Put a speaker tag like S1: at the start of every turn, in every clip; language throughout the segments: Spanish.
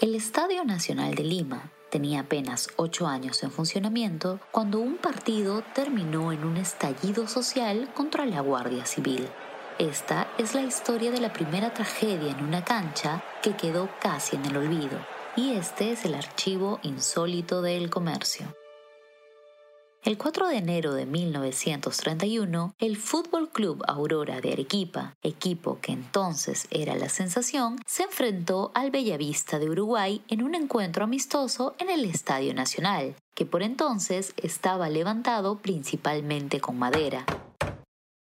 S1: El Estadio Nacional de Lima tenía apenas ocho años en funcionamiento cuando un partido terminó en un estallido social contra la Guardia Civil. Esta es la historia de la primera tragedia en una cancha que quedó casi en el olvido, y este es el archivo insólito del comercio. El 4 de enero de 1931, el Fútbol Club Aurora de Arequipa, equipo que entonces era la sensación, se enfrentó al Bellavista de Uruguay en un encuentro amistoso en el Estadio Nacional, que por entonces estaba levantado principalmente con madera.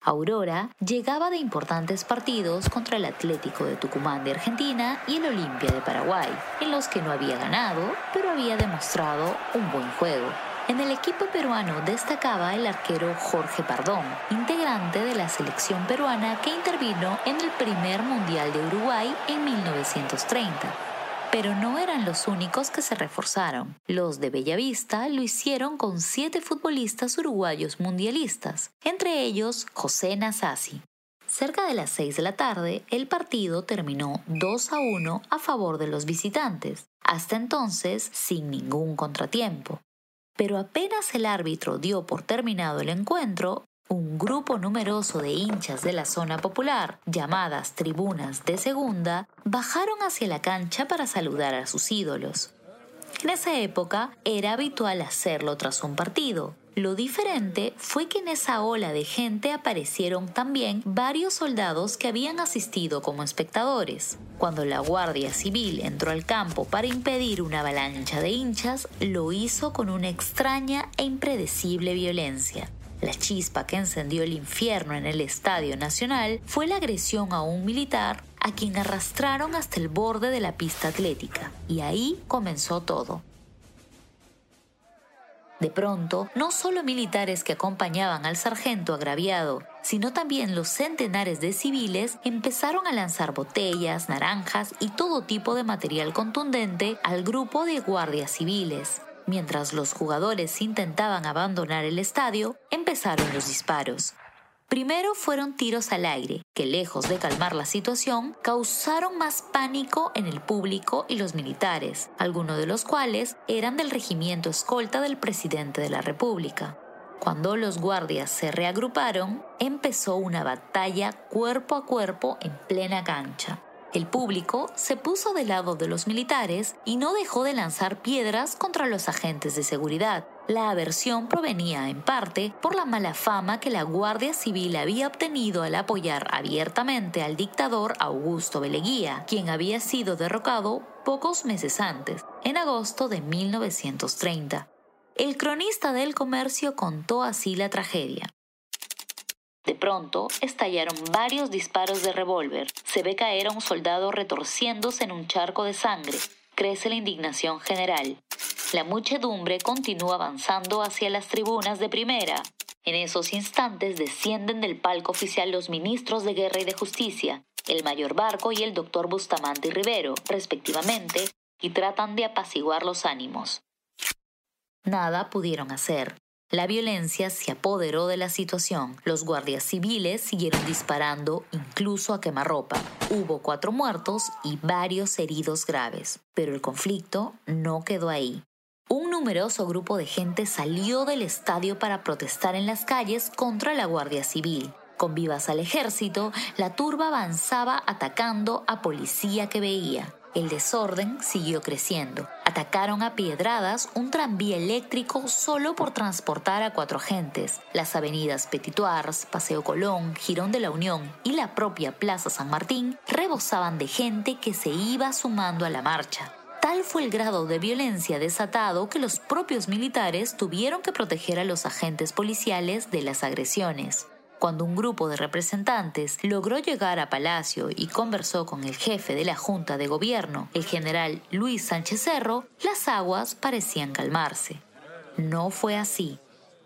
S1: Aurora llegaba de importantes partidos contra el Atlético de Tucumán de Argentina y el Olimpia de Paraguay, en los que no había ganado, pero había demostrado un buen juego. En el equipo peruano destacaba el arquero Jorge Pardón, integrante de la selección peruana que intervino en el primer Mundial de Uruguay en 1930. Pero no eran los únicos que se reforzaron. Los de Bellavista lo hicieron con siete futbolistas uruguayos mundialistas, entre ellos José Nasasi. Cerca de las 6 de la tarde, el partido terminó 2 a 1 a favor de los visitantes, hasta entonces sin ningún contratiempo pero apenas el árbitro dio por terminado el encuentro, un grupo numeroso de hinchas de la zona popular, llamadas tribunas de segunda, bajaron hacia la cancha para saludar a sus ídolos. En esa época era habitual hacerlo tras un partido. Lo diferente fue que en esa ola de gente aparecieron también varios soldados que habían asistido como espectadores. Cuando la Guardia Civil entró al campo para impedir una avalancha de hinchas, lo hizo con una extraña e impredecible violencia. La chispa que encendió el infierno en el Estadio Nacional fue la agresión a un militar a quien arrastraron hasta el borde de la pista atlética. Y ahí comenzó todo. De pronto, no solo militares que acompañaban al sargento agraviado, sino también los centenares de civiles empezaron a lanzar botellas, naranjas y todo tipo de material contundente al grupo de guardias civiles. Mientras los jugadores intentaban abandonar el estadio, empezaron los disparos. Primero fueron tiros al aire, que lejos de calmar la situación, causaron más pánico en el público y los militares, algunos de los cuales eran del regimiento escolta del presidente de la República. Cuando los guardias se reagruparon, empezó una batalla cuerpo a cuerpo en plena cancha. El público se puso del lado de los militares y no dejó de lanzar piedras contra los agentes de seguridad. La aversión provenía en parte por la mala fama que la Guardia Civil había obtenido al apoyar abiertamente al dictador Augusto Beleguía, quien había sido derrocado pocos meses antes, en agosto de 1930. El cronista del comercio contó así la tragedia. De pronto, estallaron varios disparos de revólver. Se ve caer a un soldado retorciéndose en un charco de sangre. Crece la indignación general. La muchedumbre continúa avanzando hacia las tribunas de primera. En esos instantes descienden del palco oficial los ministros de Guerra y de Justicia, el mayor Barco y el doctor Bustamante y Rivero, respectivamente, y tratan de apaciguar los ánimos. Nada pudieron hacer. La violencia se apoderó de la situación. Los guardias civiles siguieron disparando incluso a quemarropa. Hubo cuatro muertos y varios heridos graves. Pero el conflicto no quedó ahí. Un numeroso grupo de gente salió del estadio para protestar en las calles contra la Guardia Civil. Con vivas al ejército, la turba avanzaba atacando a policía que veía. El desorden siguió creciendo. Atacaron a piedradas un tranvía eléctrico solo por transportar a cuatro agentes. Las avenidas Petitoars, Paseo Colón, Girón de la Unión y la propia Plaza San Martín rebosaban de gente que se iba sumando a la marcha. Tal fue el grado de violencia desatado que los propios militares tuvieron que proteger a los agentes policiales de las agresiones. Cuando un grupo de representantes logró llegar a Palacio y conversó con el jefe de la Junta de Gobierno, el general Luis Sánchez Cerro, las aguas parecían calmarse. No fue así.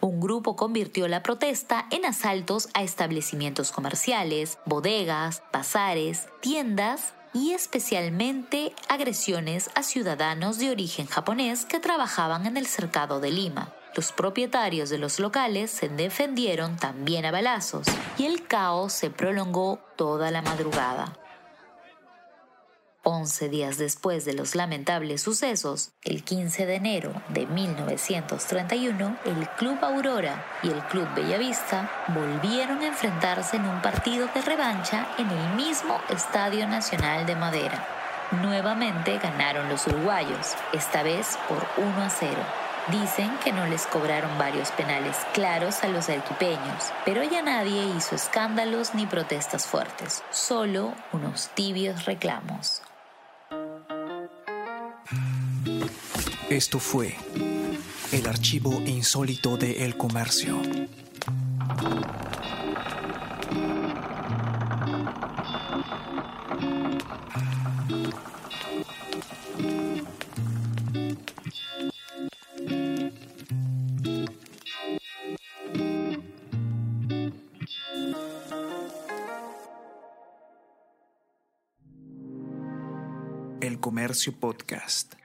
S1: Un grupo convirtió la protesta en asaltos a establecimientos comerciales, bodegas, bazares, tiendas y especialmente agresiones a ciudadanos de origen japonés que trabajaban en el cercado de Lima. Los propietarios de los locales se defendieron también a balazos y el caos se prolongó toda la madrugada. Once días después de los lamentables sucesos, el 15 de enero de 1931, el Club Aurora y el Club Bellavista volvieron a enfrentarse en un partido de revancha en el mismo Estadio Nacional de Madera. Nuevamente ganaron los uruguayos, esta vez por 1 a 0. Dicen que no les cobraron varios penales claros a los arequipeños, pero ya nadie hizo escándalos ni protestas fuertes, solo unos tibios reclamos.
S2: Esto fue el archivo insólito de El Comercio. El Comercio Podcast.